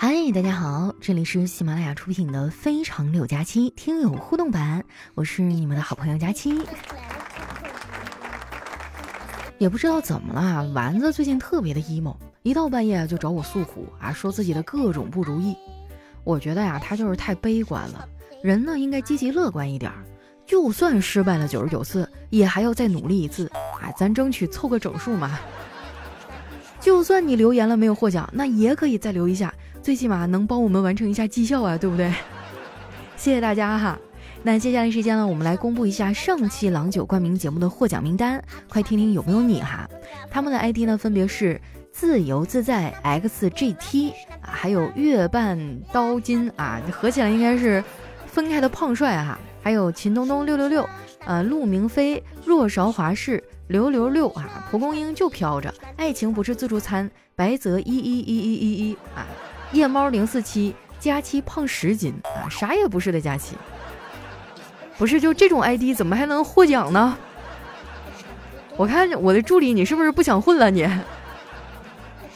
嗨，大家好，这里是喜马拉雅出品的《非常六加七》听友互动版，我是你们的好朋友佳期。也不知道怎么了，丸子最近特别的 emo，一到半夜就找我诉苦啊，说自己的各种不如意。我觉得呀，他就是太悲观了，人呢应该积极乐观一点，就算失败了九十九次，也还要再努力一次啊，咱争取凑个整数嘛。就算你留言了没有获奖，那也可以再留一下。最起码能帮我们完成一下绩效啊，对不对？谢谢大家哈。那接下来时间呢，我们来公布一下上期郎酒冠名节目的获奖名单，快听听有没有你哈。他们的 ID 呢分别是自由自在 XGT 啊，还有月半刀金啊，合起来应该是分开的胖帅哈。还有秦东东六六六，呃，陆明飞若韶华氏六六六啊，蒲公英就飘着，爱情不是自助餐，白泽一一一一一一啊。夜猫零四七，佳期胖十斤啊，啥也不是的佳期，不是就这种 ID 怎么还能获奖呢？我看我的助理，你是不是不想混了？你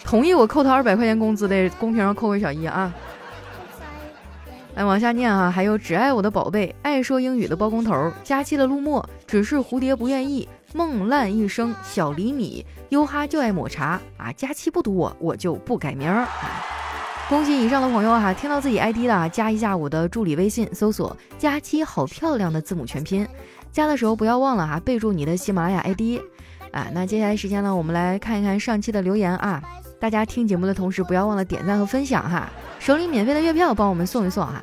同意我扣他二百块钱工资的，公屏上扣个小一啊！来往下念啊，还有只爱我的宝贝，爱说英语的包工头，佳期的陆墨，只是蝴蝶不愿意，梦烂一生，小厘米，优哈就爱抹茶啊，佳期不读我，我就不改名儿。恭喜以上的朋友哈，听到自己 ID 的啊加一下我的助理微信，搜索“佳期好漂亮”的字母全拼。加的时候不要忘了哈，备注你的喜马拉雅 ID。啊，那接下来时间呢，我们来看一看上期的留言啊。大家听节目的同时，不要忘了点赞和分享哈。手里免费的月票帮我们送一送哈。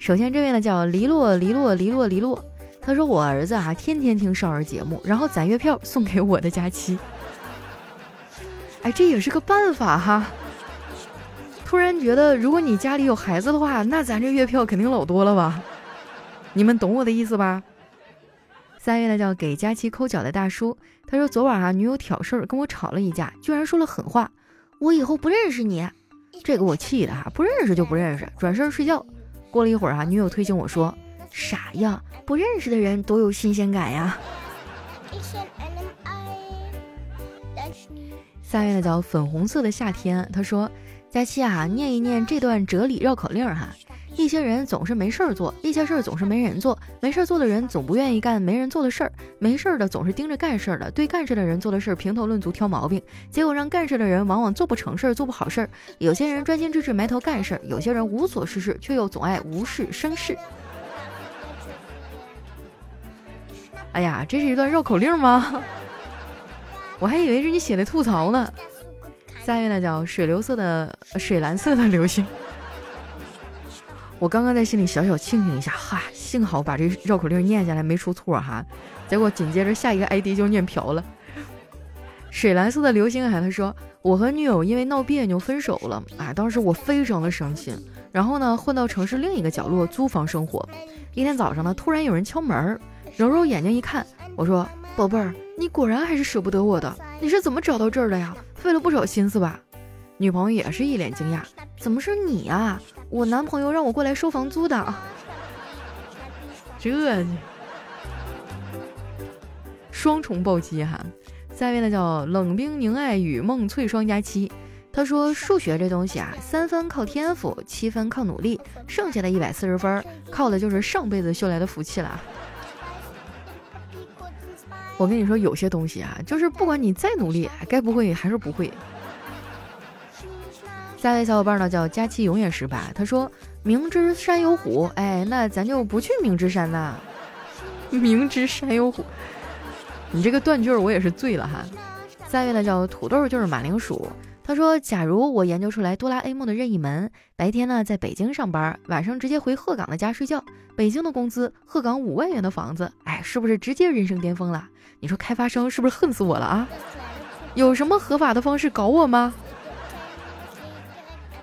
首先这位呢叫黎洛黎洛黎洛黎洛，他说我儿子啊天天听少儿节目，然后攒月票送给我的佳期。哎，这也是个办法哈。突然觉得，如果你家里有孩子的话，那咱这月票肯定老多了吧？你们懂我的意思吧？三月的叫给佳琪抠脚的大叔，他说昨晚啊，女友挑事儿跟我吵了一架，居然说了狠话，我以后不认识你，这给我气的哈，不认识就不认识，转身睡觉。过了一会儿啊，女友推醒我说，傻呀，不认识的人多有新鲜感呀。三月的叫粉红色的夏天，他说。佳期啊，念一念这段哲理绕口令哈。一些人总是没事儿做，一些事儿总是没人做。没事儿做的人总不愿意干没人做的事儿，没事儿的总是盯着干事儿的，对干事的人做的事儿评头论足挑毛病，结果让干事的人往往做不成事儿，做不好事儿。有些人专心致志埋头干事儿，有些人无所事事却又总爱无事生事。哎呀，这是一段绕口令吗？我还以为是你写的吐槽呢。三月呢叫水流色的水蓝色的流星，我刚刚在心里小小庆幸一下，哈，幸好把这绕口令念下来没出错哈，结果紧接着下一个 ID 就念瓢了。水蓝色的流星啊，他说我和女友因为闹别扭分手了啊，当时我非常的伤心，然后呢混到城市另一个角落租房生活。一天早上呢，突然有人敲门，揉揉眼睛一看，我说宝贝儿，你果然还是舍不得我的，你是怎么找到这儿的呀？费了不少心思吧，女朋友也是一脸惊讶，怎么是你啊？我男朋友让我过来收房租的。这双重暴击哈！下位呢叫冷冰凝爱与梦翠双佳期，他说数学这东西啊，三分靠天赋，七分靠努力，剩下的一百四十分靠的就是上辈子修来的福气了。我跟你说，有些东西啊，就是不管你再努力，该不会还是不会。下位小伙伴呢叫佳期，永远失败。他说：“明知山有虎，哎，那咱就不去明知山呐。明知山有虎，你这个断句我也是醉了哈。”下位呢叫土豆，就是马铃薯。他说：“假如我研究出来哆啦 A 梦的任意门，白天呢在北京上班，晚上直接回鹤岗的家睡觉，北京的工资，鹤岗五万元的房子，哎，是不是直接人生巅峰了？”你说开发商是不是恨死我了啊？有什么合法的方式搞我吗？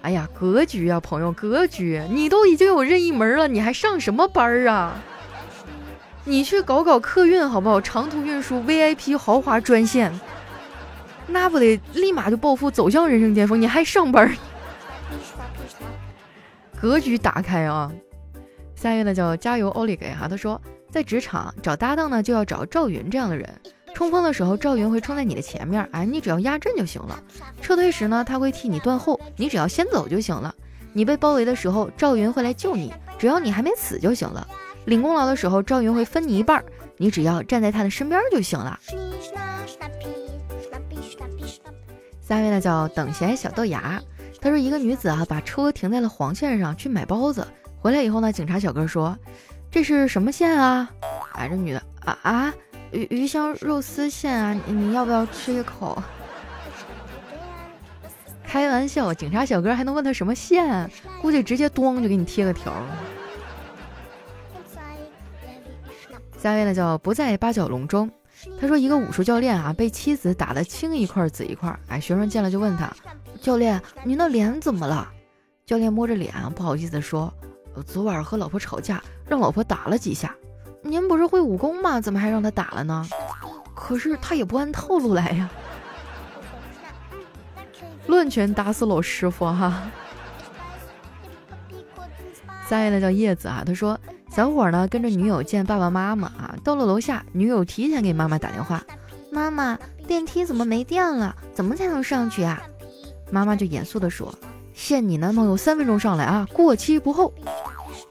哎呀，格局啊，朋友，格局！你都已经有任意门了，你还上什么班啊？你去搞搞客运好不好？长途运输 VIP 豪华专线，那不得立马就暴富，走向人生巅峰？你还上班？格局打开啊！下一位呢叫加油奥利给哈，他说。在职场找搭档呢，就要找赵云这样的人。冲锋的时候，赵云会冲在你的前面，哎，你只要压阵就行了。撤退时呢，他会替你断后，你只要先走就行了。你被包围的时候，赵云会来救你，只要你还没死就行了。领功劳的时候，赵云会分你一半，你只要站在他的身边就行了。下位呢叫等闲小豆芽，他说一个女子啊把车停在了黄线上去买包子，回来以后呢，警察小哥说这是什么线啊？哎，这女的啊啊。鱼鱼香肉丝馅啊，你要不要吃一口？开玩笑，警察小哥还能问他什么馅？估计直接咣就给你贴个条。下一位呢叫不在八角笼中，他说一个武术教练啊被妻子打得青一块紫一块，哎，学生见了就问他，教练，您的脸怎么了？教练摸着脸不好意思说，昨晚和老婆吵架，让老婆打了几下。您不是会武功吗？怎么还让他打了呢？可是他也不按套路来呀！乱拳打死老师傅哈！下位呢叫叶子啊，他说小伙呢跟着女友见爸爸妈妈啊，到了楼下，女友提前给妈妈打电话，妈妈电梯怎么没电了？怎么才能上去啊？妈妈就严肃的说，限你男朋友三分钟上来啊，过期不候。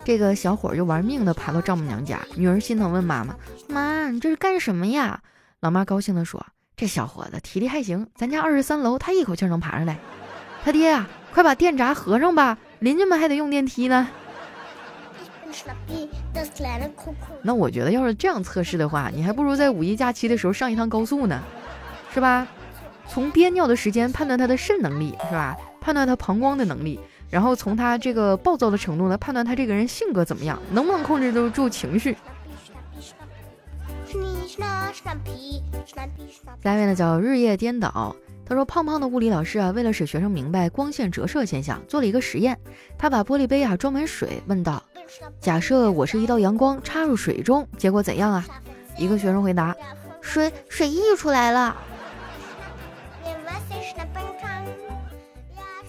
这个小伙就玩命的爬到丈母娘家，女儿心疼问妈妈：“妈，你这是干什么呀？”老妈高兴的说：“这小伙子体力还行，咱家二十三楼他一口气能爬上来。”他爹呀，快把电闸合上吧，邻居们还得用电梯呢。那我觉得要是这样测试的话，你还不如在五一假期的时候上一趟高速呢，是吧？从憋尿的时间判断他的肾能力，是吧？判断他膀胱的能力。然后从他这个暴躁的程度呢，判断他这个人性格怎么样，能不能控制得住情绪。下一位呢叫日夜颠倒，他说胖胖的物理老师啊，为了使学生明白光线折射现象，做了一个实验。他把玻璃杯啊装满水，问道：“假设我是一道阳光插入水中，结果怎样啊？”一个学生回答：“水水溢出来了。”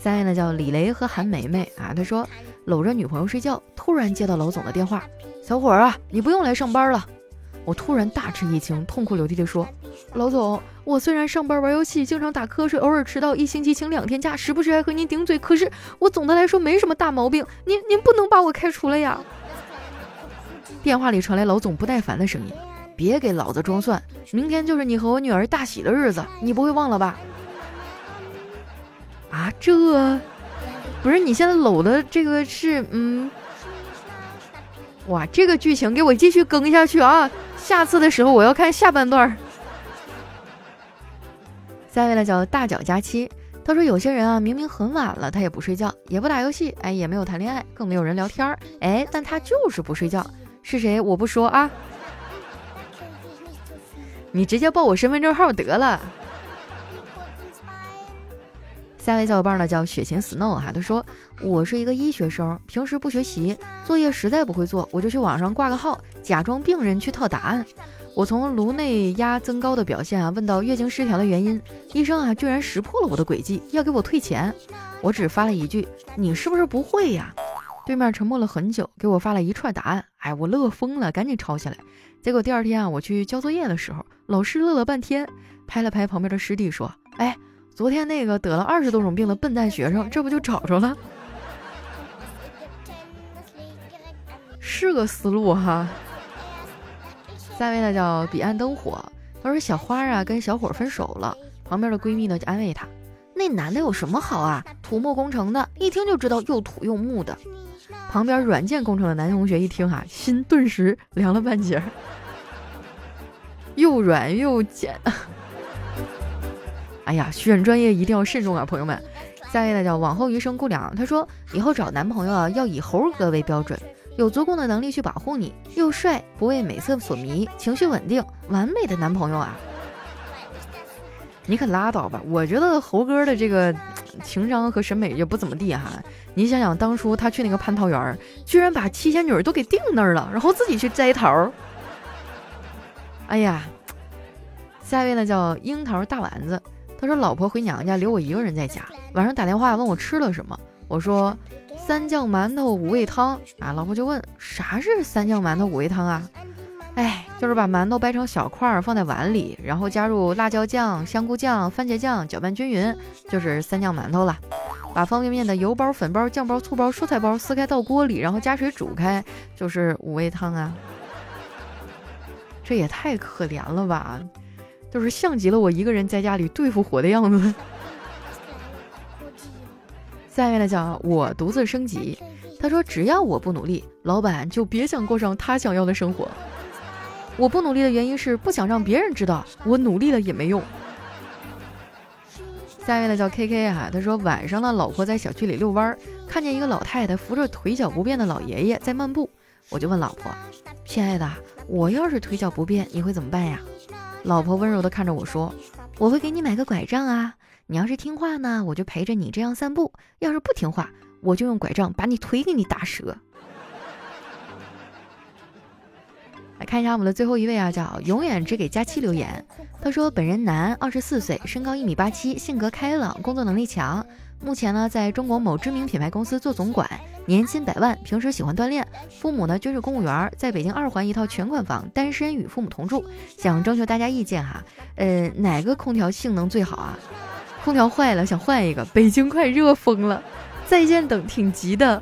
三呢叫李雷和韩梅梅啊，他说搂着女朋友睡觉，突然接到老总的电话，小伙儿啊，你不用来上班了。我突然大吃一惊，痛哭流涕地说，老总，我虽然上班玩游戏，经常打瞌睡，偶尔迟到，一星期请两天假，时不时还和您顶嘴，可是我总的来说没什么大毛病，您您不能把我开除了呀。电话里传来老总不耐烦的声音，别给老子装蒜，明天就是你和我女儿大喜的日子，你不会忘了吧？啊，这不是你现在搂的这个是嗯，哇，这个剧情给我继续更下去啊！下次的时候我要看下半段。下一位呢叫大脚佳期，他说有些人啊，明明很晚了，他也不睡觉，也不打游戏，哎，也没有谈恋爱，更没有人聊天儿，哎，但他就是不睡觉，是谁？我不说啊，你直接报我身份证号得了。下位小伙伴呢叫雪琴 Snow 哈，他说我是一个医学生，平时不学习，作业实在不会做，我就去网上挂个号，假装病人去套答案。我从颅内压增高的表现啊，问到月经失调的原因，医生啊居然识破了我的诡计，要给我退钱。我只发了一句，你是不是不会呀？对面沉默了很久，给我发了一串答案。哎，我乐疯了，赶紧抄下来。结果第二天啊，我去交作业的时候，老师乐了半天，拍了拍旁边的师弟说，哎。昨天那个得了二十多种病的笨蛋学生，这不就找着了？是个思路哈。下位呢叫彼岸灯火，他说小花啊跟小伙分手了，旁边的闺蜜呢就安慰她，那男的有什么好啊？土木工程的，一听就知道又土又木的。旁边软件工程的男同学一听哈，心顿时凉了半截，又软又简。哎呀，选专业一定要慎重啊，朋友们。下一位呢叫往后余生姑娘，她说以后找男朋友啊要以猴哥为标准，有足够的能力去保护你，又帅，不为美色所迷，情绪稳定，完美的男朋友啊！你可拉倒吧，我觉得猴哥的这个情商和审美也不怎么地哈。你想想当初他去那个蟠桃园，居然把七仙女都给定那儿了，然后自己去摘桃。哎呀，下一位呢叫樱桃大丸子。他说：“老婆回娘家，留我一个人在家。晚上打电话问我吃了什么，我说三酱馒头五味汤啊。老婆就问啥是三酱馒头五味汤啊？哎，就是把馒头掰成小块儿放在碗里，然后加入辣椒酱、香菇酱、番茄酱，搅拌均匀，就是三酱馒头了。把方便面的油包、粉包、酱包、醋包、蔬菜包撕开倒锅里，然后加水煮开，就是五味汤啊。这也太可怜了吧，就是像极了我一个人在家里对付火的样子。下面的叫我独自升级，他说只要我不努力，老板就别想过上他想要的生活。我不努力的原因是不想让别人知道我努力了也没用。下面的叫 K K 哈，他说晚上呢，老婆在小区里遛弯儿，看见一个老太太扶着腿脚不便的老爷爷在漫步，我就问老婆：“亲爱的，我要是腿脚不便，你会怎么办呀？”老婆温柔的看着我说：“我会给你买个拐杖啊，你要是听话呢，我就陪着你这样散步；要是不听话，我就用拐杖把你腿给你打折。”来看一下我们的最后一位啊，叫永远只给佳期留言。他说：“本人男，二十四岁，身高一米八七，性格开朗，工作能力强。目前呢，在中国某知名品牌公司做总管，年薪百万。平时喜欢锻炼。父母呢，均是公务员，在北京二环一套全款房，单身，与父母同住。想征求大家意见哈，呃，哪个空调性能最好啊？空调坏了，想换一个。北京快热疯了，在线等，挺急的。”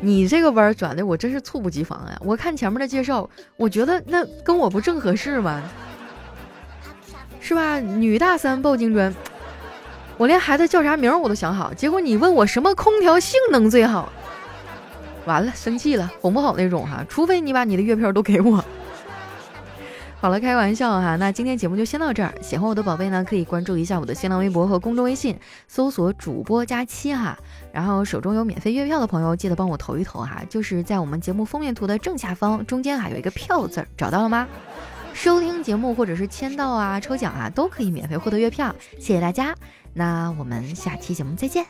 你这个弯转的我真是猝不及防呀！我看前面的介绍，我觉得那跟我不正合适吗？是吧？女大三抱金砖，我连孩子叫啥名我都想好，结果你问我什么空调性能最好，完了生气了，哄不好那种哈，除非你把你的月票都给我。好了，开玩笑哈。那今天节目就先到这儿。喜欢我的宝贝呢，可以关注一下我的新浪微博和公众微信，搜索主播佳期哈。然后手中有免费月票的朋友，记得帮我投一投哈。就是在我们节目封面图的正下方，中间还有一个票字儿，找到了吗？收听节目或者是签到啊、抽奖啊，都可以免费获得月票。谢谢大家，那我们下期节目再见。